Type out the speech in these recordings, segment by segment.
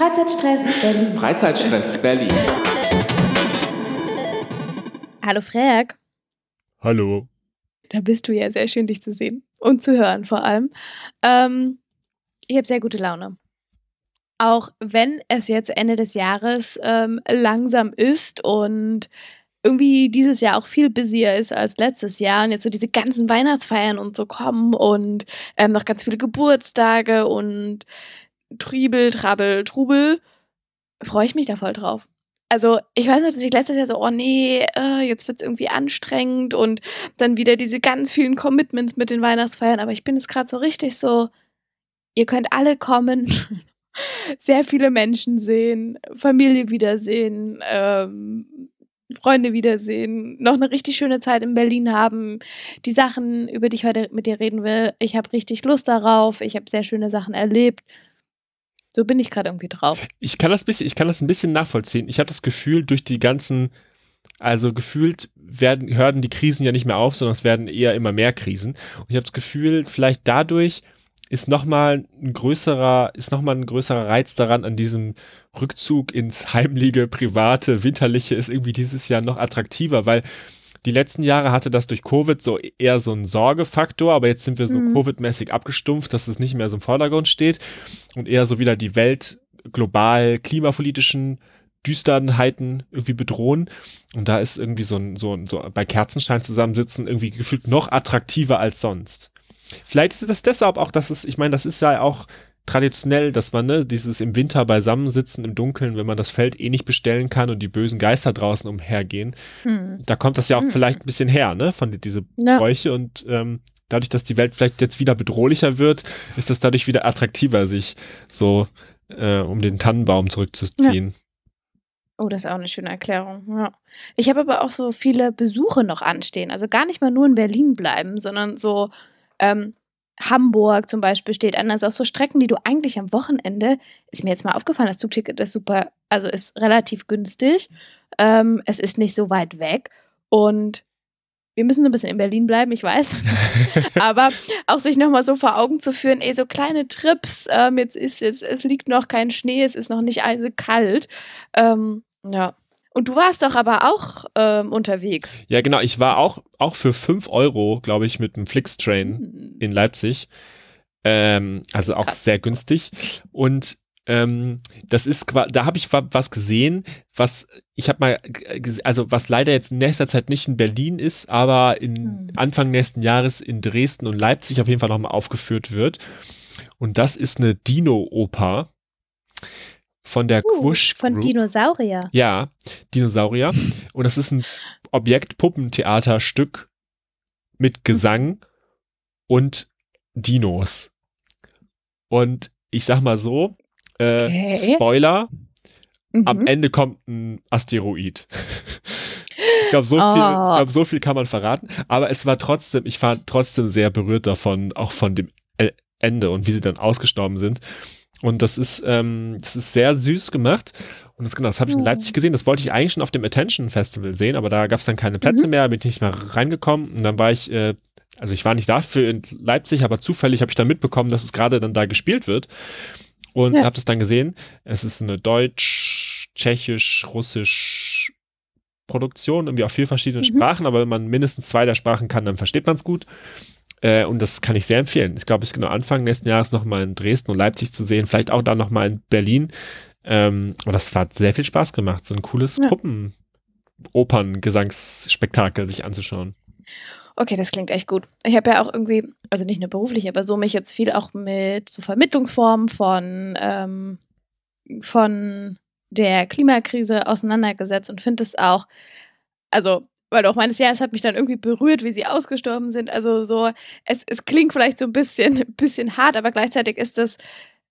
Freizeitstress Berlin. Freizeitstress Berlin. Hallo Frerk. Hallo. Da bist du ja sehr schön, dich zu sehen und zu hören vor allem. Ähm, ich habe sehr gute Laune. Auch wenn es jetzt Ende des Jahres ähm, langsam ist und irgendwie dieses Jahr auch viel busier ist als letztes Jahr und jetzt so diese ganzen Weihnachtsfeiern und so kommen und ähm, noch ganz viele Geburtstage und Triebel, Trabbel, Trubel, freue ich mich da voll drauf. Also ich weiß noch, dass ich letztes Jahr so, oh nee, äh, jetzt wird es irgendwie anstrengend und dann wieder diese ganz vielen Commitments mit den Weihnachtsfeiern, aber ich bin jetzt gerade so richtig so, ihr könnt alle kommen, sehr viele Menschen sehen, Familie wiedersehen, ähm, Freunde wiedersehen, noch eine richtig schöne Zeit in Berlin haben, die Sachen, über die ich heute mit dir reden will. Ich habe richtig Lust darauf, ich habe sehr schöne Sachen erlebt. So bin ich gerade irgendwie drauf. Ich kann das bisschen, ich kann das ein bisschen nachvollziehen. Ich habe das Gefühl, durch die ganzen, also gefühlt werden, hören die Krisen ja nicht mehr auf, sondern es werden eher immer mehr Krisen. Und ich habe das Gefühl, vielleicht dadurch ist nochmal ein größerer, ist nochmal ein größerer Reiz daran, an diesem Rückzug ins heimliche, private, winterliche ist irgendwie dieses Jahr noch attraktiver, weil die letzten Jahre hatte das durch Covid so eher so einen Sorgefaktor, aber jetzt sind wir so mhm. Covid-mäßig abgestumpft, dass es nicht mehr so im Vordergrund steht und eher so wieder die Welt global klimapolitischen Düsternheiten irgendwie bedrohen. Und da ist irgendwie so ein, so, ein, so bei Kerzenstein zusammensitzen irgendwie gefühlt noch attraktiver als sonst. Vielleicht ist das deshalb auch, dass es, ich meine, das ist ja auch traditionell, dass man ne, dieses im Winter beisammensitzen im Dunkeln, wenn man das Feld eh nicht bestellen kann und die bösen Geister draußen umhergehen, hm. da kommt das ja auch hm. vielleicht ein bisschen her, ne, von diese ja. Bräuche und ähm, dadurch, dass die Welt vielleicht jetzt wieder bedrohlicher wird, ist das dadurch wieder attraktiver, sich so äh, um den Tannenbaum zurückzuziehen. Ja. Oh, das ist auch eine schöne Erklärung. Ja. Ich habe aber auch so viele Besuche noch anstehen. Also gar nicht mal nur in Berlin bleiben, sondern so ähm, Hamburg zum Beispiel steht an. Also auch so Strecken, die du eigentlich am Wochenende, ist mir jetzt mal aufgefallen, das Zugticket ist super, also ist relativ günstig. Ähm, es ist nicht so weit weg. Und wir müssen ein bisschen in Berlin bleiben, ich weiß. Aber auch sich nochmal so vor Augen zu führen, ey, so kleine Trips, ähm, jetzt ist jetzt, es liegt noch kein Schnee, es ist noch nicht eisekalt. Ähm, ja, und du warst doch aber auch ähm, unterwegs. Ja, genau. Ich war auch, auch für 5 Euro, glaube ich, mit einem Flixtrain hm. in Leipzig. Ähm, also auch Krass. sehr günstig. Und ähm, das ist da habe ich was gesehen, was ich habe mal, also was leider jetzt in nächster Zeit nicht in Berlin ist, aber in hm. Anfang nächsten Jahres in Dresden und Leipzig auf jeden Fall nochmal aufgeführt wird. Und das ist eine Dino-Oper von der uh, Kusch Von Group. Dinosaurier. Ja, Dinosaurier. Und das ist ein Objekt-Puppentheaterstück mit Gesang und Dinos. Und ich sag mal so, äh, okay. Spoiler, mhm. am Ende kommt ein Asteroid. ich glaube, so, oh. viel, glaub, so viel kann man verraten. Aber es war trotzdem, ich war trotzdem sehr berührt davon, auch von dem Ende und wie sie dann ausgestorben sind. Und das ist, ähm, das ist sehr süß gemacht. Und das, genau, das habe ich in Leipzig gesehen. Das wollte ich eigentlich schon auf dem Attention Festival sehen, aber da gab es dann keine Plätze mhm. mehr, bin ich nicht mehr reingekommen. Und dann war ich, äh, also ich war nicht dafür in Leipzig, aber zufällig habe ich dann mitbekommen, dass es gerade dann da gespielt wird. Und ja. habe das dann gesehen. Es ist eine deutsch, tschechisch, russisch Produktion, irgendwie auf vier verschiedenen mhm. Sprachen, aber wenn man mindestens zwei der Sprachen kann, dann versteht man es gut. Äh, und das kann ich sehr empfehlen. Ich glaube, ich genau Anfang nächsten Jahres nochmal in Dresden und Leipzig zu sehen, vielleicht auch dann nochmal in Berlin. Ähm, und das hat sehr viel Spaß gemacht, so ein cooles ja. Puppen-Opern-Gesangsspektakel sich anzuschauen. Okay, das klingt echt gut. Ich habe ja auch irgendwie, also nicht nur beruflich, aber so mich jetzt viel auch mit so Vermittlungsformen von, ähm, von der Klimakrise auseinandergesetzt und finde es auch, also weil du auch meinst, ja, es hat mich dann irgendwie berührt, wie sie ausgestorben sind. Also so, es, es klingt vielleicht so ein bisschen, bisschen hart, aber gleichzeitig ist das,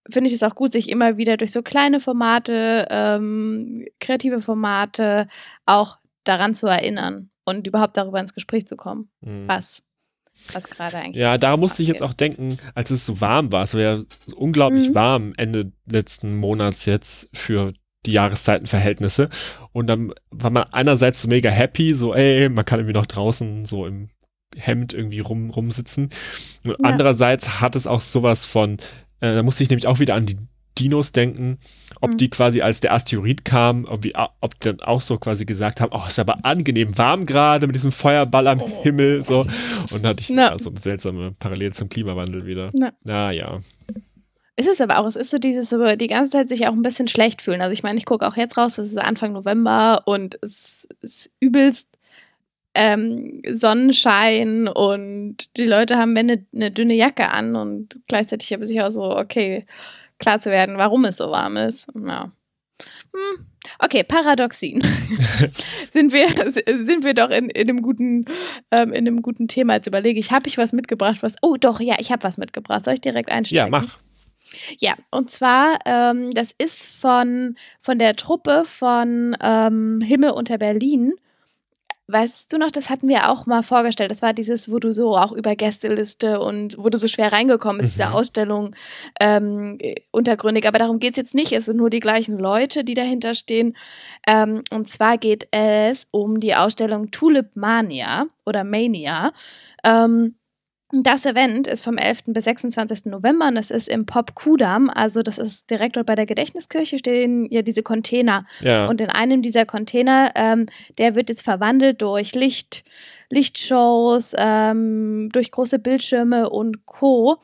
finde ich es auch gut, sich immer wieder durch so kleine Formate, ähm, kreative Formate auch daran zu erinnern und überhaupt darüber ins Gespräch zu kommen. Mhm. Was was gerade eigentlich. Ja, da musste ich jetzt auch denken, als es so warm war. Es war ja unglaublich mhm. warm Ende letzten Monats jetzt für die Jahreszeitenverhältnisse. Und dann war man einerseits so mega happy, so, ey, man kann irgendwie noch draußen so im Hemd irgendwie rum, rumsitzen. Und ja. andererseits hat es auch sowas von, äh, da musste ich nämlich auch wieder an die Dinos denken, ob Mhm. die quasi als der Asteroid kam, ob, die, ob die dann auch so quasi gesagt haben, oh, ist aber angenehm warm gerade mit diesem Feuerball am Himmel, so. Und dann hatte ich Na. so eine seltsame Parallele zum Klimawandel wieder. Na. Naja. Ist es aber auch, es ist so dieses, die ganze Zeit sich auch ein bisschen schlecht fühlen. Also ich meine, ich gucke auch jetzt raus, es ist Anfang November und es ist übelst ähm, Sonnenschein und die Leute haben eine, eine dünne Jacke an und gleichzeitig habe ich auch so, okay, klar zu werden, warum es so warm ist. Ja. Hm. Okay, Paradoxien. sind, wir, sind wir doch in, in, einem guten, ähm, in einem guten Thema. Jetzt überlege ich, habe ich was mitgebracht? Was? Oh, doch, ja, ich habe was mitgebracht. Soll ich direkt einsteigen? Ja, mach. Ja, und zwar, ähm, das ist von, von der Truppe von ähm, Himmel unter Berlin. Weißt du noch, das hatten wir auch mal vorgestellt. Das war dieses, wo du so auch über Gästeliste und wo du so schwer reingekommen bist, Mhm. diese Ausstellung ähm, äh, untergründig. Aber darum geht es jetzt nicht. Es sind nur die gleichen Leute, die dahinter stehen. Ähm, und zwar geht es um die Ausstellung Tulip Mania oder Mania. Ähm, das Event ist vom 11. bis 26. November und es ist im Pop Kudam, also das ist direkt dort bei der Gedächtniskirche stehen ja diese Container Ja. und in einem dieser Container, ähm, der wird jetzt verwandelt durch Licht, Lichtshows, ähm, durch große Bildschirme und Co.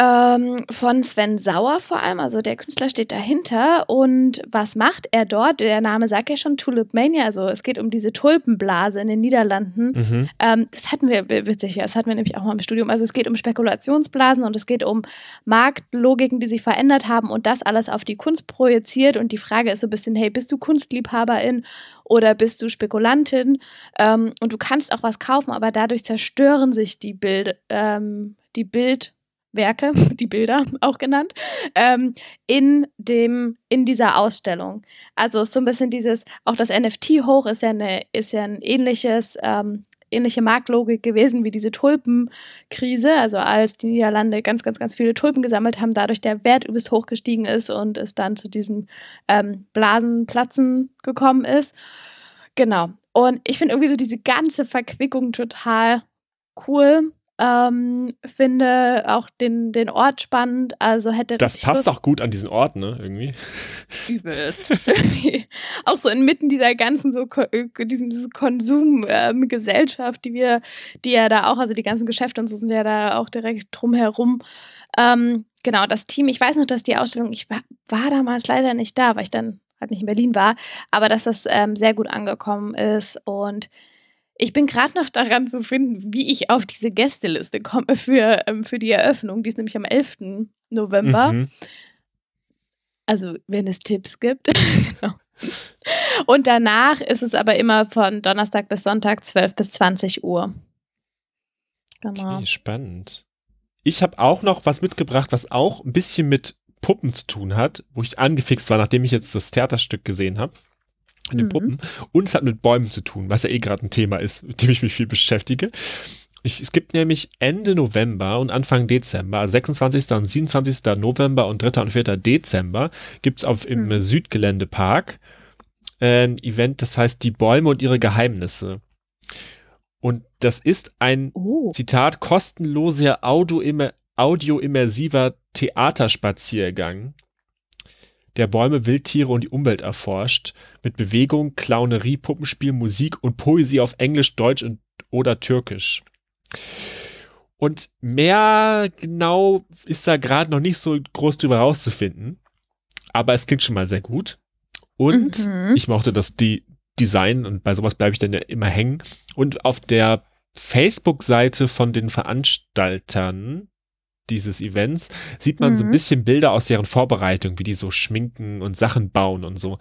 Ähm, von Sven Sauer vor allem, also der Künstler steht dahinter. Und was macht er dort? Der Name sagt ja schon Tulip Mania, also es geht um diese Tulpenblase in den Niederlanden. mhm. Ähm, das hatten wir, witzig, ja, das hatten wir nämlich auch mal im Studium. Also es geht um Spekulationsblasen und es geht um Marktlogiken, die sich verändert haben und das alles auf die Kunst projiziert. Und die Frage ist so ein bisschen, hey, bist du Kunstliebhaberin oder bist du Spekulantin? Ähm, und du kannst auch was kaufen, aber dadurch zerstören sich die Bild, ähm, die Bildwerke, die Bilder auch genannt, ähm, in dem, in dieser Ausstellung. Also so ein bisschen dieses, auch das NFT hoch ist ja eine, ist ja ein ähnliches, ähm, ähnliche Marktlogik gewesen wie diese Tulpenkrise, also als die Niederlande ganz, ganz, ganz viele Tulpen gesammelt haben, dadurch der Wert übelst hoch gestiegen ist und es dann zu diesen ähm, Blasenplatzen gekommen ist. Genau. Und ich finde irgendwie so diese ganze Verquickung total cool. Ähm, finde auch den, den Ort spannend. Also hätte Das passt Lust- auch gut an diesen Ort, ne? Irgendwie. übelst. auch so inmitten dieser ganzen so äh, diesen, diese Konsumgesellschaft, die wir, die ja da auch, also die ganzen Geschäfte und so sind ja da auch direkt drumherum. Ähm, genau, das Team, ich weiß noch, dass die Ausstellung, ich war, war damals leider nicht da, weil ich dann halt nicht in Berlin war, aber dass das ähm, sehr gut angekommen ist und ich bin gerade noch daran zu finden, wie ich auf diese Gästeliste komme für, ähm, für die Eröffnung. Die ist nämlich am 11. November. Mhm. Also, wenn es Tipps gibt. genau. Und danach ist es aber immer von Donnerstag bis Sonntag 12 bis 20 Uhr. Genau. Okay, spannend. Ich habe auch noch was mitgebracht, was auch ein bisschen mit Puppen zu tun hat, wo ich angefixt war, nachdem ich jetzt das Theaterstück gesehen habe. Mit den Mhm. Puppen. Und es hat mit Bäumen zu tun, was ja eh gerade ein Thema ist, mit dem ich mich viel beschäftige. Ich, es gibt nämlich Ende November und Anfang Dezember, also 26. und 27. November und 3. und 4. Dezember, gibt es im Mhm. Südgeländepark äh, ein Event, das heißt Die Bäume und ihre Geheimnisse. Und das ist ein Oh. Zitat, kostenloser Audio-immer- audioimmersiver Theaterspaziergang, der Bäume, Wildtiere und die Umwelt erforscht, mit Bewegung, Clownerie, Puppenspiel, Musik und Poesie auf Englisch, Deutsch und, oder Türkisch. Und mehr genau ist da gerade noch nicht so groß drüber rauszufinden, aber es klingt schon mal sehr gut. Und Mhm. ich mochte das die Design und bei sowas bleibe ich dann ja immer hängen. Und auf der Facebook-Seite von den Veranstaltern dieses Events sieht man so ein Mhm. bisschen Bilder aus deren Vorbereitung, wie die so schminken und Sachen bauen und so.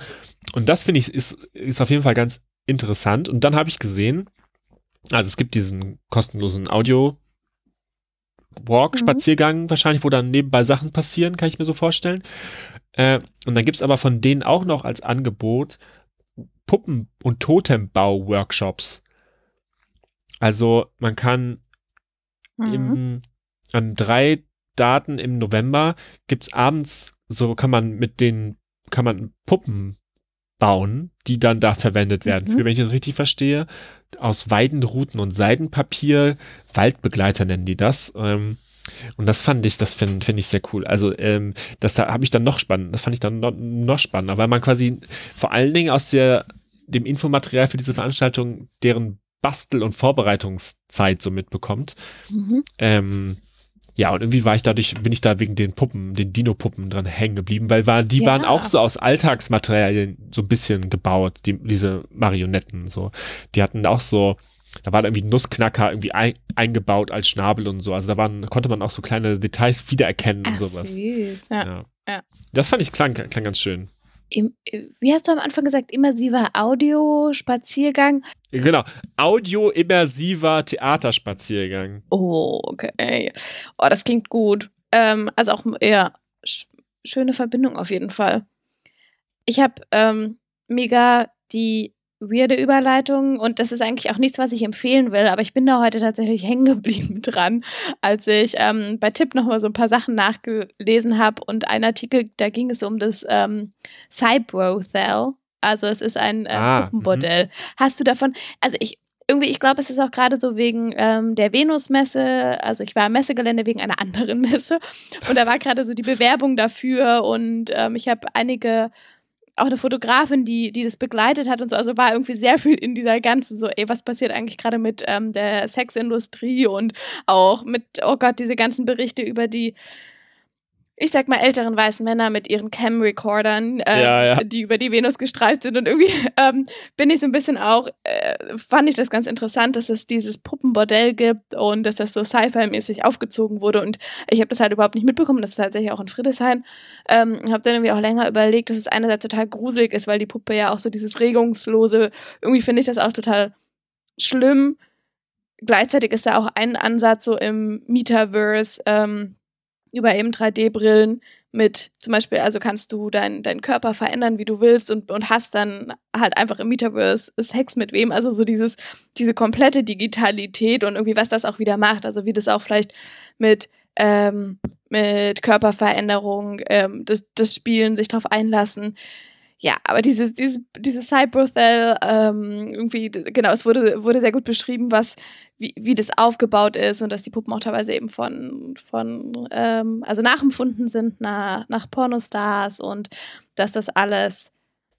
Und das finde ich ist, ist auf jeden Fall ganz interessant. Und dann habe ich gesehen, also es gibt diesen kostenlosen Audio Walk, Mhm. Spaziergang wahrscheinlich, wo dann nebenbei Sachen passieren, kann ich mir so vorstellen. Äh, und dann gibt es aber von denen auch noch als Angebot Puppen- und Totembau-Workshops. Also man kann Mhm. im, an drei Daten im November gibt's abends, so kann man mit den, kann man Puppen bauen, die dann da verwendet werden, Mhm. für, wenn ich das richtig verstehe, aus Weidenruten und Seidenpapier, Waldbegleiter nennen die das. Ähm, Und das fand ich, das finde find ich sehr cool. Also ähm, das da habe ich dann noch spannend, das fand ich dann noch, noch spannender, weil man quasi vor allen Dingen aus der, dem Infomaterial für diese Veranstaltung deren Bastel- und Vorbereitungszeit so mitbekommt. Mhm. Ähm, ja, und irgendwie war ich dadurch, bin ich da wegen den Puppen, den Dino-Puppen dran hängen geblieben, weil war, die ja. waren auch so aus Alltagsmaterialien so ein bisschen gebaut, die, diese Marionetten, so. Die hatten auch so, da war irgendwie Nussknacker irgendwie ein, eingebaut als Schnabel und so. Also da waren, konnte man auch so kleine Details wiedererkennen Ach, und sowas. Süß. Ja. Ja. ja. Das fand ich klang, klang ganz schön. Im, wie hast du am Anfang gesagt, immersiver Audio-Spaziergang? Genau, audio-immersiver Theaterspaziergang. Oh, okay. Oh, das klingt gut. Ähm, also auch eher schöne Verbindung auf jeden Fall. Ich habe ähm, mega die weirde Überleitung und das ist eigentlich auch nichts, was ich empfehlen will, aber ich bin da heute tatsächlich hängen geblieben dran, als ich ähm, bei Tipp nochmal so ein paar Sachen nachgelesen habe und ein Artikel, da ging es um das ähm, Cybrothel. Also es ist ein äh, ah, Puppenbordell. Mhm. Hast du davon, also ich, irgendwie, ich glaube, es ist auch gerade so wegen ähm, der Venus-Messe. Also ich war am Messegelände wegen einer anderen Messe und da war gerade so die Bewerbung dafür und ähm, ich habe einige auch eine Fotografin, die, die das begleitet hat und so. Also war irgendwie sehr viel in dieser ganzen, so, ey, was passiert eigentlich gerade mit ähm, der Sexindustrie und auch mit, oh Gott, diese ganzen Berichte über die ich sag mal, älteren weißen Männer mit ihren Cam-Recordern, äh, ja, ja. die über die Venus gestreift sind. Und irgendwie ähm, bin ich so ein bisschen auch, äh, fand ich das ganz interessant, dass es dieses Puppenbordell gibt und dass das so Sci-Fi-mäßig aufgezogen wurde. Und ich habe das halt überhaupt nicht mitbekommen. Das ist tatsächlich auch in Friedrichshain. Ähm, habe dann irgendwie auch länger überlegt, dass es einerseits total gruselig ist, weil die Puppe ja auch so dieses regungslose, irgendwie finde ich das auch total schlimm. Gleichzeitig ist da auch ein Ansatz so im Metaverse, ähm, über eben 3D-Brillen mit zum Beispiel, also kannst du deinen dein Körper verändern, wie du willst und, und hast dann halt einfach im Metaverse Sex mit wem. Also so dieses, diese komplette Digitalität und irgendwie, was das auch wieder macht. Also wie das auch vielleicht mit, ähm, mit Körperveränderung, ähm, das, das Spielen, sich darauf einlassen. Ja, aber dieses, dieses, dieses Cyberthel, ähm, irgendwie, genau, es wurde, wurde sehr gut beschrieben, was, wie, wie das aufgebaut ist und dass die Puppen auch teilweise eben von, von ähm, also nachempfunden sind nach, nach Pornostars und dass das alles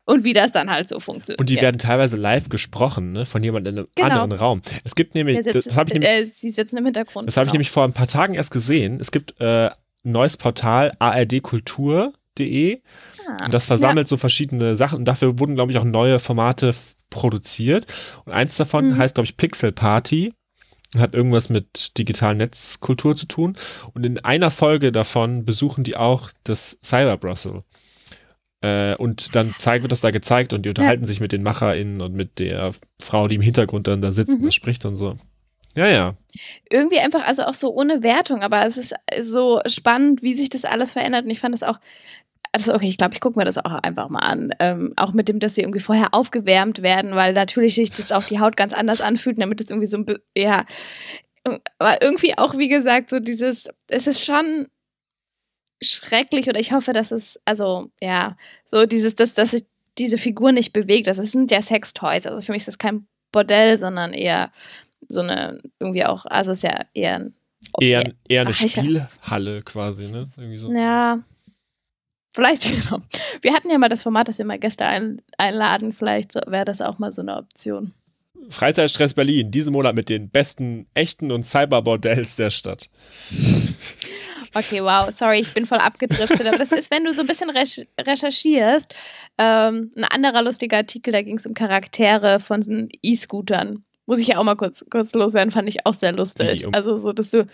und wie das dann halt so funktioniert. Und die werden teilweise live gesprochen, ne, von jemandem in einem genau. anderen Raum. Es gibt nämlich, sitzt, das habe ich nämlich, äh, sie sitzen im Hintergrund. Das habe ich genau. nämlich vor ein paar Tagen erst gesehen. Es gibt äh, ein neues Portal ah, und das versammelt ja. so verschiedene Sachen und dafür wurden, glaube ich, auch neue Formate produziert. Und eins davon mhm. heißt, glaube ich, Pixel Party hat irgendwas mit digitalen Netzkultur zu tun. Und in einer Folge davon besuchen die auch das Cyber Brussels. Äh, und dann zeigt, wird das da gezeigt und die unterhalten ja. sich mit den MacherInnen und mit der Frau, die im Hintergrund dann da sitzt mhm. und da spricht und so. Ja, ja. Irgendwie einfach, also auch so ohne Wertung, aber es ist so spannend, wie sich das alles verändert. Und ich fand das auch also okay, ich glaube, ich gucke mir das auch einfach mal an. Ähm, auch mit dem, dass sie irgendwie vorher aufgewärmt werden, weil natürlich sich das auch die Haut ganz anders anfühlt, damit es irgendwie so ein bisschen, ja, aber irgendwie auch, wie gesagt, so dieses, es ist schon schrecklich oder ich hoffe, dass es, also ja, so dieses, dass, dass sich diese Figur nicht bewegt. Das sind ja Sextoys. Also für mich ist das kein Bordell, sondern eher so eine, irgendwie auch, also es ist ja eher ein Eher, eher eine Ach, Spielhalle quasi, ne? Irgendwie so. Ja, Vielleicht, genau. Wir hatten ja mal das Format, dass wir mal Gäste ein, einladen. Vielleicht so, wäre das auch mal so eine Option. Freizeitstress Berlin, diesen Monat mit den besten echten und Cyberbordells der Stadt. Okay, wow, sorry, ich bin voll abgedriftet. Aber das ist, wenn du so ein bisschen recherchierst. Ähm, ein anderer lustiger Artikel, da ging es um Charaktere von E-Scootern. Muss ich ja auch mal kurz, kurz loswerden, fand ich auch sehr lustig. Also so, dass du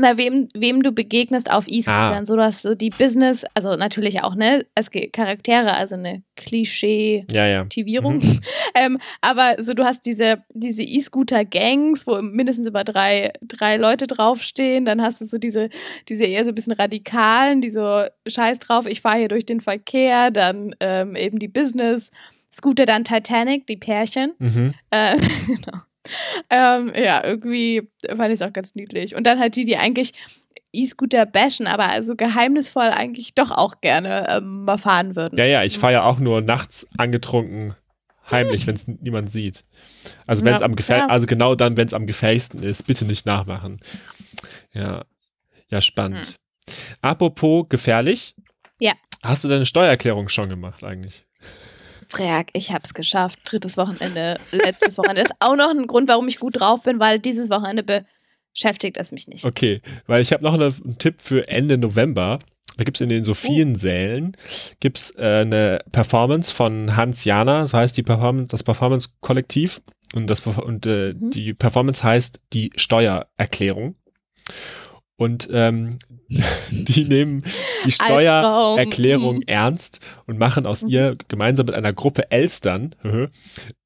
na, wem, wem du begegnest auf E-Scootern, ah. so dass so die Business, also natürlich auch, ne, es gibt Charaktere, also eine Klischee-Aktivierung. Ja, ja. mhm. ähm, aber so, du hast diese, diese E-Scooter-Gangs, wo mindestens über drei, drei Leute draufstehen, dann hast du so diese, diese eher so ein bisschen Radikalen, die so scheiß drauf, ich fahre hier durch den Verkehr, dann ähm, eben die Business. Scooter dann Titanic, die Pärchen. Mhm. Äh, genau ähm, ja, irgendwie fand ich es auch ganz niedlich. Und dann halt die, die eigentlich E-Scooter bashen, aber also geheimnisvoll eigentlich doch auch gerne ähm, mal fahren würden. Ja, ja, ich fahre ja auch nur nachts angetrunken heimlich, wenn es niemand sieht. Also wenn es ja, am gefähr ja. also genau dann, wenn es am gefährlichsten ist, bitte nicht nachmachen. Ja. Ja, spannend. Hm. Apropos gefährlich. Ja. Hast du deine Steuererklärung schon gemacht eigentlich? Frag, ich hab's geschafft. Drittes Wochenende, letztes Wochenende. Das ist auch noch ein Grund, warum ich gut drauf bin, weil dieses Wochenende beschäftigt es mich nicht. Okay, weil ich habe noch einen Tipp für Ende November. Da gibt es in den Sophiensälen oh. gibt's, äh, eine Performance von Hans Jana, das heißt die Performance, das Performance-Kollektiv. Und, das, und äh, mhm. die Performance heißt die Steuererklärung. Und ähm, die nehmen die Steuererklärung mhm. ernst und machen aus mhm. ihr gemeinsam mit einer Gruppe Elstern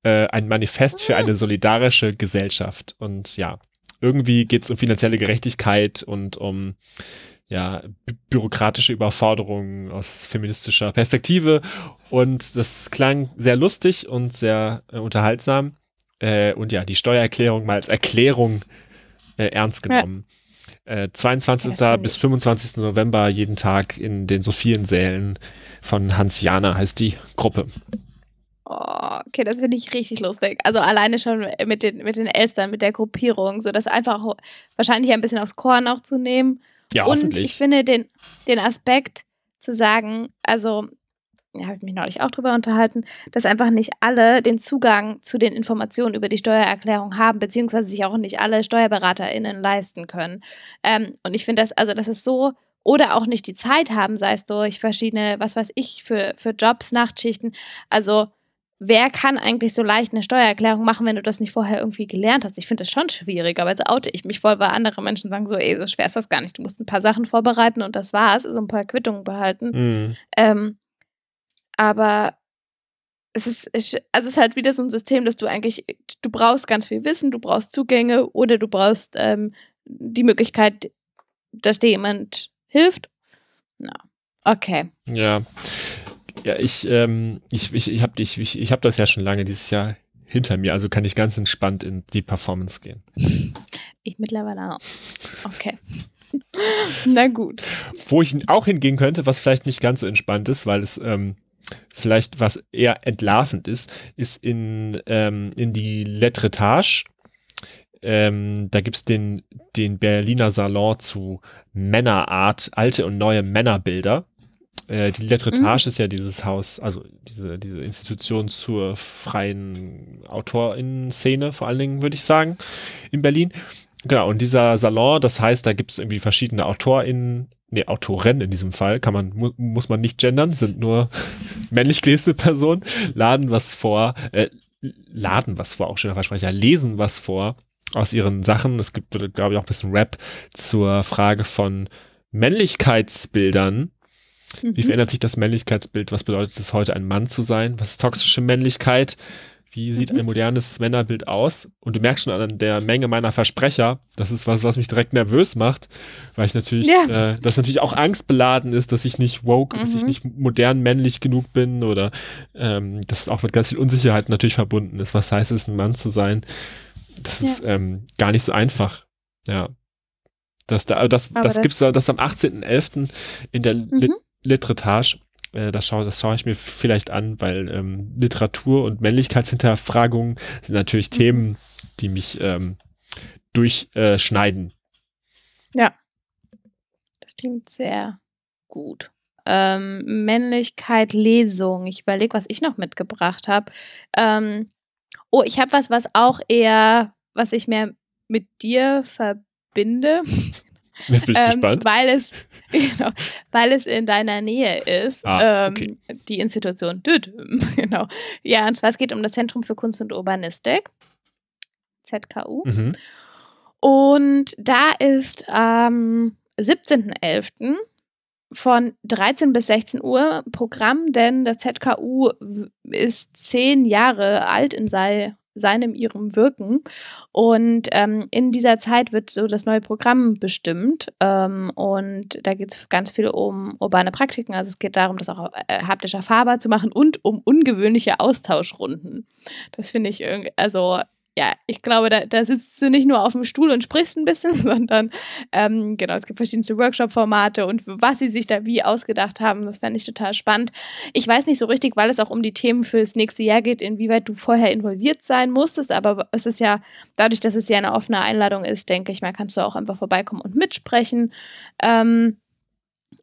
äh, ein Manifest für eine ah. solidarische Gesellschaft. Und ja, irgendwie geht es um finanzielle Gerechtigkeit und um ja, bürokratische Überforderungen aus feministischer Perspektive. Und das klang sehr lustig und sehr äh, unterhaltsam. Äh, und ja, die Steuererklärung mal als Erklärung äh, ernst genommen. Ja. 22. Ja, bis 25. November jeden Tag in den Sophiensälen von Hans Jana heißt die Gruppe. Oh, okay, das finde ich richtig lustig. Also alleine schon mit den, mit den Elstern, mit der Gruppierung, so das einfach wahrscheinlich ein bisschen aufs Korn auch zu nehmen ja, und ich finde den, den Aspekt zu sagen, also ja, habe ich mich neulich auch drüber unterhalten, dass einfach nicht alle den Zugang zu den Informationen über die Steuererklärung haben, beziehungsweise sich auch nicht alle SteuerberaterInnen leisten können. Ähm, und ich finde das, also das ist so, oder auch nicht die Zeit haben, sei es durch verschiedene, was weiß ich, für, für Jobs, Nachtschichten. Also wer kann eigentlich so leicht eine Steuererklärung machen, wenn du das nicht vorher irgendwie gelernt hast? Ich finde das schon schwierig, aber jetzt oute ich mich voll, weil andere Menschen sagen so, ey, so schwer ist das gar nicht. Du musst ein paar Sachen vorbereiten und das war's, also ein paar Quittungen behalten. Mhm. Ähm, aber es ist, also es ist halt wieder so ein System, dass du eigentlich, du brauchst ganz viel Wissen, du brauchst Zugänge oder du brauchst ähm, die Möglichkeit, dass dir jemand hilft. Na, okay. Ja. Ja, ich, ähm, ich, ich, ich habe ich, ich, ich hab das ja schon lange dieses Jahr hinter mir, also kann ich ganz entspannt in die Performance gehen. Ich mittlerweile auch. Okay. Na gut. Wo ich auch hingehen könnte, was vielleicht nicht ganz so entspannt ist, weil es ähm, vielleicht was eher entlarvend ist, ist in, ähm, in die Letretage. Ähm, da gibt es den, den Berliner Salon zu Männerart, alte und neue Männerbilder. Äh, die Letretage mhm. ist ja dieses Haus, also diese, diese Institution zur freien AutorInnen-Szene, vor allen Dingen, würde ich sagen, in Berlin. Genau, und dieser Salon, das heißt, da gibt es irgendwie verschiedene AutorInnen, nee, Autoren in diesem Fall, kann man, mu muss man nicht gendern, sind nur männlich gelesene Personen, laden was vor, äh, laden was vor, auch schöner Versprecher, lesen was vor aus ihren Sachen. Es gibt, glaube ich, auch ein bisschen Rap zur Frage von Männlichkeitsbildern Mhm. Wie verändert sich das Männlichkeitsbild? Was bedeutet es heute, ein Mann zu sein? Was ist toxische Männlichkeit? Wie sieht mhm. ein modernes Männerbild aus? Und du merkst schon an der Menge meiner Versprecher, das ist was, was mich direkt nervös macht, weil ich natürlich, ja. äh, das natürlich auch angstbeladen ist, dass ich nicht woke, mhm. dass ich mhm. nicht modern männlich genug bin oder ähm, dass es auch mit ganz viel Unsicherheit natürlich verbunden ist. Was heißt es, ein Mann zu sein? Das ja. ist ähm, gar nicht so einfach. Ja. Das, da, das, das, das gibt's das am 18.11. in der mhm. Litretage. Äh, das schaue das schaue ich mir vielleicht an, weil ähm, Literatur und Männlichkeitshinterfragungen sind natürlich mhm. Themen, die mich ähm, durchschneiden. Äh, ja. Das klingt sehr gut. Ähm, Männlichkeit, Lesung. Ich überlege, was ich noch mitgebracht habe. Ähm, oh, ich habe was, was auch eher, was ich mehr mit dir verbinde. Jetzt bin ich ähm, gespannt. Weil es, genau, weil es in deiner Nähe ist, ah, okay. ähm, die Institution. Genau. Ja, und zwar es geht um das Zentrum für Kunst und Urbanistik, ZKU. Mhm. Und da ist am 17.11. von 13 bis 16 Uhr Programm, denn das ZKU ist zehn Jahre alt in sei seinem, ihrem Wirken. Und ähm, in dieser Zeit wird so das neue Programm bestimmt. Ähm, und da geht es ganz viel um urbane Praktiken. Also es geht darum, das auch äh, haptisch erfahrbar zu machen und um ungewöhnliche Austauschrunden. Das finde ich irgendwie, also ja, ich glaube, da, da sitzt du nicht nur auf dem Stuhl und sprichst ein bisschen, sondern ähm, genau, es gibt verschiedenste Workshop-Formate und was sie sich da wie ausgedacht haben, das fände ich total spannend. Ich weiß nicht so richtig, weil es auch um die Themen fürs nächste Jahr geht, inwieweit du vorher involviert sein musstest, aber es ist ja, dadurch, dass es ja eine offene Einladung ist, denke ich mal, kannst du auch einfach vorbeikommen und mitsprechen. Ähm,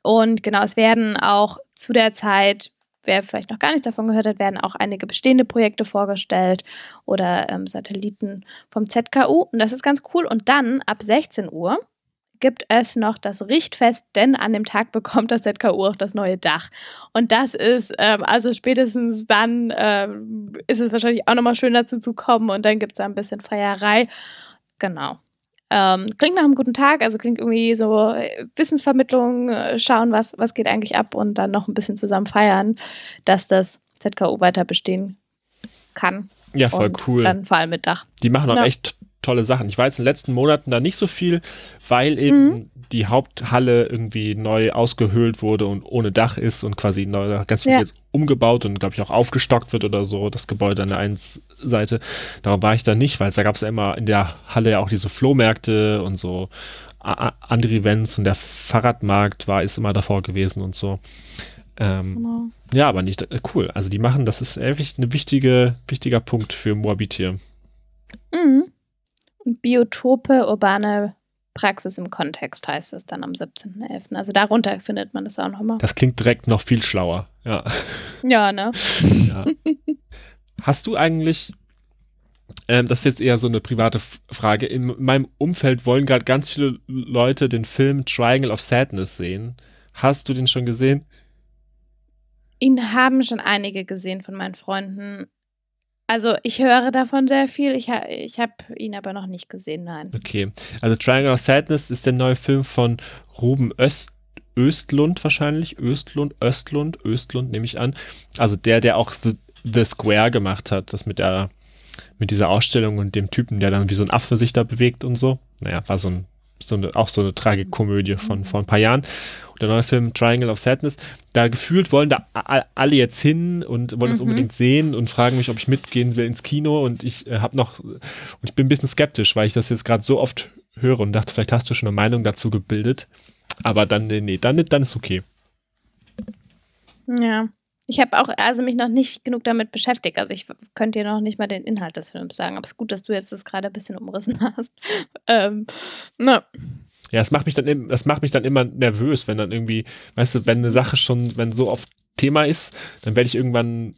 und genau, es werden auch zu der Zeit wer vielleicht noch gar nichts davon gehört hat, werden auch einige bestehende Projekte vorgestellt oder ähm, Satelliten vom ZKU. Und das ist ganz cool. Und dann ab 16 Uhr gibt es noch das Richtfest, denn an dem Tag bekommt das ZKU auch das neue Dach. Und das ist, ähm, also spätestens dann ähm, ist es wahrscheinlich auch nochmal schön dazu zu kommen und dann gibt es da ein bisschen Feierei. Genau. Ähm, klingt nach einem guten Tag, also klingt irgendwie so äh, Wissensvermittlung, äh, schauen, was, was geht eigentlich ab und dann noch ein bisschen zusammen feiern, dass das ZKU weiter bestehen kann. Ja, voll und cool. Dann vor allem mit Dach. Die machen auch ja. echt tolle Sachen. Ich war jetzt in den letzten Monaten da nicht so viel, weil eben mhm. die Haupthalle irgendwie neu ausgehöhlt wurde und ohne Dach ist und quasi neu, ganz viel ja. jetzt umgebaut und glaube ich auch aufgestockt wird oder so, das Gebäude an der einen Seite. Darum war ich da nicht, weil da gab es ja immer in der Halle ja auch diese Flohmärkte und so andere Events und der Fahrradmarkt war, ist immer davor gewesen und so. Ähm, genau. Ja, aber nicht äh, cool. Also die machen, das ist echt ein wichtige, wichtiger Punkt für Moabit hier. Mhm. Biotope urbane Praxis im Kontext heißt es dann am 17.11. Also darunter findet man das auch noch mal. Das klingt direkt noch viel schlauer, ja. Ja, ne? Ja. Hast du eigentlich, ähm, das ist jetzt eher so eine private Frage, in meinem Umfeld wollen gerade ganz viele Leute den Film Triangle of Sadness sehen. Hast du den schon gesehen? Ihn haben schon einige gesehen von meinen Freunden. Also ich höre davon sehr viel. Ich, ha ich habe ihn aber noch nicht gesehen, nein. Okay. Also Triangle of Sadness ist der neue Film von Ruben Öst Östlund wahrscheinlich. Östlund, Östlund, Östlund nehme ich an. Also der, der auch The, The Square gemacht hat, das mit der mit dieser Ausstellung und dem Typen, der dann wie so ein Affe sich da bewegt und so. Naja, war so ein so eine, auch so eine Tragikomödie von vor ein paar Jahren. Der neue Film Triangle of Sadness, da gefühlt wollen da alle jetzt hin und wollen es mhm. unbedingt sehen und fragen mich, ob ich mitgehen will ins Kino und ich äh, habe noch und ich bin ein bisschen skeptisch, weil ich das jetzt gerade so oft höre und dachte, vielleicht hast du schon eine Meinung dazu gebildet. Aber dann, nee, dann, dann ist okay. Ja. Ich habe auch also mich noch nicht genug damit beschäftigt. Also ich könnte dir noch nicht mal den Inhalt des Films sagen. Aber es ist gut, dass du jetzt das gerade ein bisschen umrissen hast. ähm, na. Ja, das macht mich dann, das macht mich dann immer nervös, wenn dann irgendwie, weißt du, wenn eine Sache schon, wenn so oft Thema ist, dann werde ich irgendwann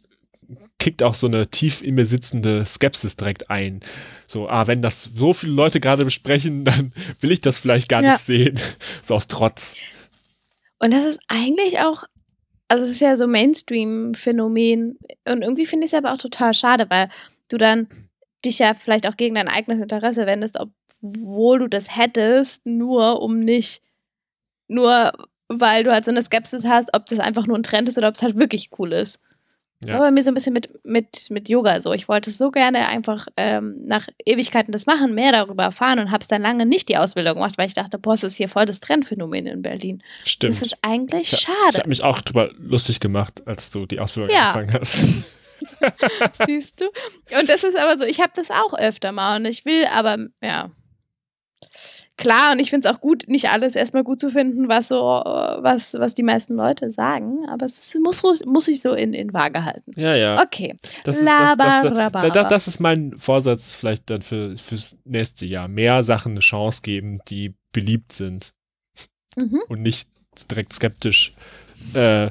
kickt auch so eine tief in mir sitzende Skepsis direkt ein. So, ah, wenn das so viele Leute gerade besprechen, dann will ich das vielleicht gar ja. nicht sehen. So aus Trotz. Und das ist eigentlich auch also es ist ja so Mainstream-Phänomen. Und irgendwie finde ich es aber auch total schade, weil du dann dich ja vielleicht auch gegen dein eigenes Interesse wendest, obwohl du das hättest, nur um nicht, nur weil du halt so eine Skepsis hast, ob das einfach nur ein Trend ist oder ob es halt wirklich cool ist. Das ja. war bei mir so ein bisschen mit, mit, mit Yoga so. Ich wollte so gerne einfach ähm, nach Ewigkeiten das machen, mehr darüber erfahren und habe es dann lange nicht die Ausbildung gemacht, weil ich dachte, boah, das ist hier voll das Trendphänomen in Berlin. Stimmt. Das ist eigentlich ich, schade. Ich habe mich auch drüber lustig gemacht, als du die Ausbildung ja. angefangen hast. Siehst du? Und das ist aber so, ich habe das auch öfter mal und ich will aber, ja klar, und ich finde es auch gut, nicht alles erstmal gut zu finden, was so, was, was die meisten Leute sagen, aber es muss, muss ich so in, in Waage halten. Ja, ja. Okay. Das ist, das, das, das, das, ist mein Vorsatz vielleicht dann für, fürs nächste Jahr. Mehr Sachen eine Chance geben, die beliebt sind. Mhm. Und nicht direkt skeptisch äh,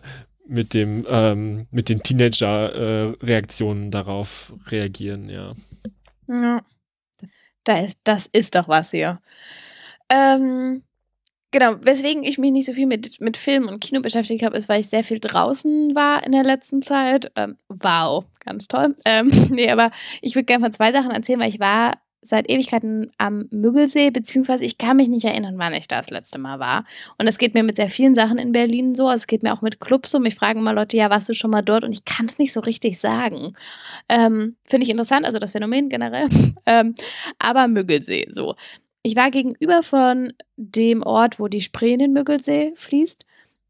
mit dem, ähm, mit den Teenager-Reaktionen äh, darauf reagieren, ja. Ja. Da ist, das ist doch was hier. Ähm, genau, weswegen ich mich nicht so viel mit, mit Film und Kino beschäftigt habe, ist, weil ich sehr viel draußen war in der letzten Zeit. Ähm, wow, ganz toll. Ähm, nee, aber ich würde gerne von zwei Sachen erzählen, weil ich war seit Ewigkeiten am Müggelsee, beziehungsweise ich kann mich nicht erinnern, wann ich da das letzte Mal war. Und es geht mir mit sehr vielen Sachen in Berlin so. Es geht mir auch mit Clubs so. Mich fragen immer Leute, ja, warst du schon mal dort? Und ich kann es nicht so richtig sagen. Ähm, Finde ich interessant, also das Phänomen generell. ähm, aber Müggelsee so. Ich war gegenüber von dem Ort, wo die Spree in den Müggelsee fließt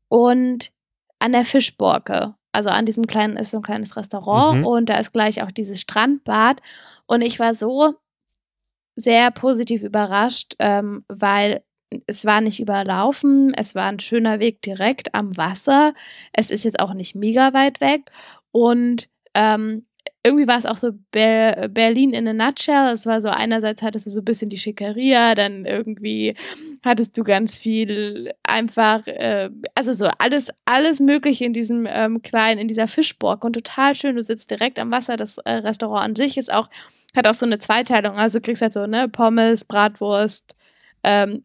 und an der Fischborke. Also an diesem kleinen, ist so ein kleines Restaurant mhm. und da ist gleich auch dieses Strandbad. Und ich war so sehr positiv überrascht, ähm, weil es war nicht überlaufen, es war ein schöner Weg direkt am Wasser. Es ist jetzt auch nicht mega weit weg und ähm, irgendwie war es auch so Ber Berlin in a nutshell. Es war so, einerseits hattest du so ein bisschen die Schickeria, dann irgendwie hattest du ganz viel einfach, äh, also so alles, alles Mögliche in diesem ähm, kleinen, in dieser Fischburg und total schön. Du sitzt direkt am Wasser. Das äh, Restaurant an sich ist auch, hat auch so eine Zweiteilung. Also du kriegst halt so, ne, Pommes, Bratwurst, ähm,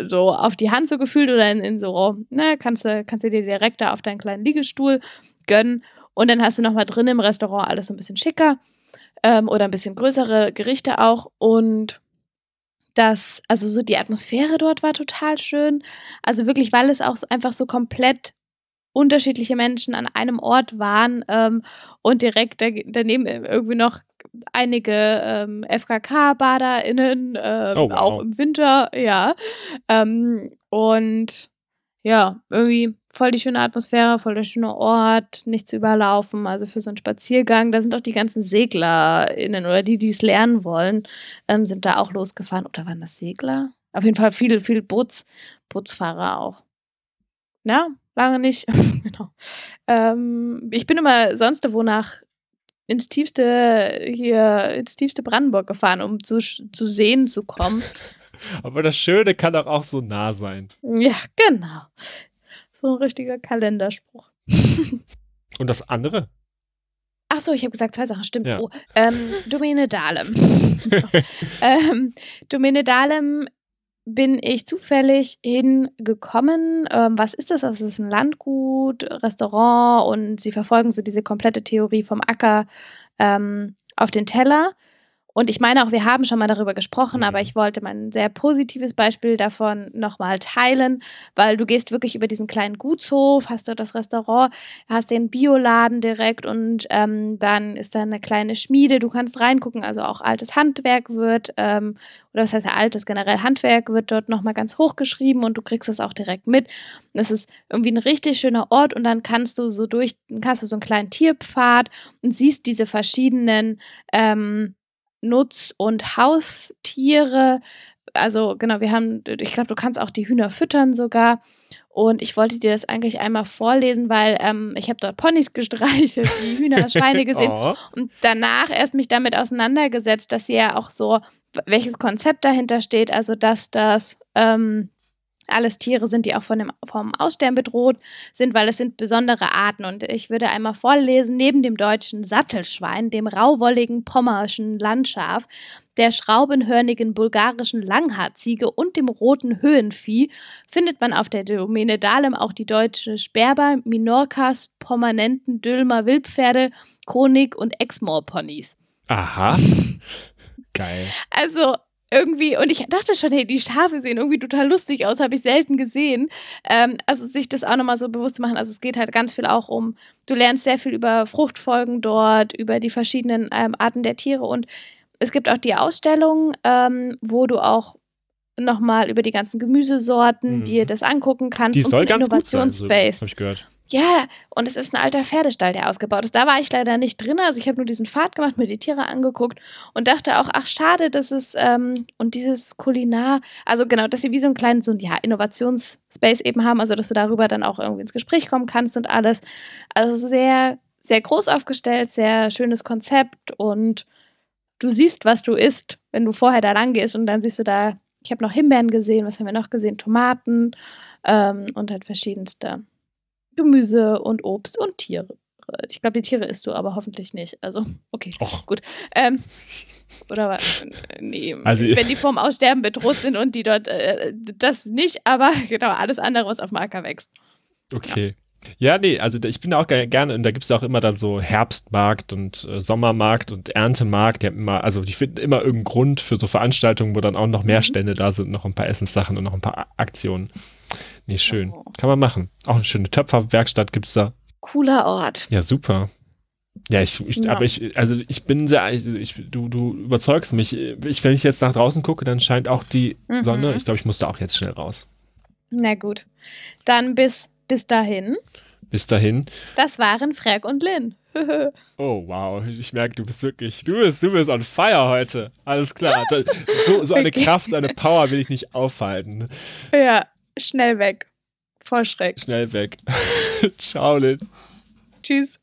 so auf die Hand so gefühlt oder in, in so, ne, kannst du, kannst du dir direkt da auf deinen kleinen Liegestuhl gönnen. Und dann hast du nochmal drin im Restaurant alles so ein bisschen schicker ähm, oder ein bisschen größere Gerichte auch. Und das, also so die Atmosphäre dort war total schön. Also wirklich, weil es auch einfach so komplett unterschiedliche Menschen an einem Ort waren ähm, und direkt daneben irgendwie noch einige ähm, FKK-BaderInnen, ähm, oh, wow. auch im Winter, ja. Ähm, und ja, irgendwie voll die schöne Atmosphäre, voll der schöne Ort, nicht zu überlaufen. Also für so einen Spaziergang, da sind auch die ganzen SeglerInnen oder die, die es lernen wollen, ähm, sind da auch losgefahren. Oder waren das Segler? Auf jeden Fall viele, viele Boots, Bootsfahrer auch. Ja, lange nicht. genau. Ähm, ich bin immer sonst wo nach ins tiefste hier ins tiefste Brandenburg gefahren, um zu, zu sehen zu kommen. Aber das Schöne kann doch auch so nah sein. Ja, genau. So ein richtiger Kalenderspruch. Und das andere? Ach so, ich habe gesagt zwei Sachen, stimmt. Ja. Oh, ähm, Domäne Dahlem. ähm, Domäne Dahlem bin ich zufällig hingekommen. Ähm, was ist das? Das ist ein Landgut, Restaurant und sie verfolgen so diese komplette Theorie vom Acker ähm, auf den Teller. Und ich meine auch, wir haben schon mal darüber gesprochen, mhm. aber ich wollte mal ein sehr positives Beispiel davon nochmal teilen, weil du gehst wirklich über diesen kleinen Gutshof, hast dort das Restaurant, hast den Bioladen direkt und ähm, dann ist da eine kleine Schmiede, du kannst reingucken, also auch altes Handwerk wird, ähm, oder was heißt ja altes, generell Handwerk wird dort nochmal ganz hochgeschrieben und du kriegst das auch direkt mit. Das ist irgendwie ein richtig schöner Ort und dann kannst du so durch, kannst du so einen kleinen Tierpfad und siehst diese verschiedenen ähm, Nutz- und Haustiere. Also genau, wir haben, ich glaube, du kannst auch die Hühner füttern sogar. Und ich wollte dir das eigentlich einmal vorlesen, weil ähm, ich habe dort Ponys gestreichelt, die Hühner, Schweine gesehen oh. und danach erst mich damit auseinandergesetzt, dass sie ja auch so, welches Konzept dahinter steht, also dass das ähm, alles Tiere sind, die auch von dem, vom Aussterben bedroht sind, weil es sind besondere Arten. Und ich würde einmal vorlesen, neben dem deutschen Sattelschwein, dem rauwolligen pommerschen Landschaf, der schraubenhörnigen bulgarischen Langhaarziege und dem roten Höhenvieh findet man auf der Domäne Dahlem auch die deutsche Sperber, Minorcas, Permanenten, Dülmer Wildpferde, Konig und Exmoor-Ponys. Aha. Geil. Also irgendwie, und ich dachte schon, hey, die Schafe sehen irgendwie total lustig aus, habe ich selten gesehen. Ähm, also sich das auch nochmal so bewusst zu machen. Also es geht halt ganz viel auch um, du lernst sehr viel über Fruchtfolgen dort, über die verschiedenen ähm, Arten der Tiere und es gibt auch die Ausstellung, ähm, wo du auch nochmal über die ganzen Gemüsesorten mhm. dir das angucken kannst. Die soll ganz gut sein, so, habe ich gehört. Ja, und es ist ein alter Pferdestall, der ausgebaut ist. Da war ich leider nicht drin. Also ich habe nur diesen Pfad gemacht, mir die Tiere angeguckt und dachte auch, ach schade, dass es ähm, und dieses Kulinar, also genau, dass sie wie so einen kleinen so ein ja, Innovationsspace eben haben, also dass du darüber dann auch irgendwie ins Gespräch kommen kannst und alles. Also sehr, sehr groß aufgestellt, sehr schönes Konzept und du siehst, was du isst, wenn du vorher da lang gehst und dann siehst du da, ich habe noch Himbeeren gesehen, was haben wir noch gesehen? Tomaten ähm, und halt verschiedenste Gemüse und Obst und Tiere. Ich glaube, die Tiere isst du, aber hoffentlich nicht. Also, okay, Och. gut. Ähm, oder nee, also, wenn die vorm Aussterben bedroht sind und die dort, äh, das nicht, aber genau, alles andere, was auf dem Acker wächst. Okay. Ja. Ja, nee, also ich bin da auch gerne, und da gibt es auch immer dann so Herbstmarkt und äh, Sommermarkt und Erntemarkt. Die haben immer, also die finden immer irgendeinen Grund für so Veranstaltungen, wo dann auch noch mehr mhm. Stände da sind, noch ein paar Essenssachen und noch ein paar Aktionen. Nee, schön. Oh. Kann man machen. Auch eine schöne Töpferwerkstatt gibt es da. Cooler Ort. Ja, super. Ja, ich, ich ja. aber ich, also ich bin sehr, also ich, du, du überzeugst mich. Ich, wenn ich jetzt nach draußen gucke, dann scheint auch die mhm. Sonne. Ich glaube, ich muss da auch jetzt schnell raus. Na gut. Dann bis, bis dahin. Bis dahin. Das waren Frag und Lynn. Oh, wow. Ich merke, du bist wirklich, du bist, du bist on fire heute. Alles klar. So, so eine Okay. Kraft, eine Power will ich nicht aufhalten. ja, schnell weg. Vor Schreck. Schnell weg. Ciao, Lynn. Tschüss.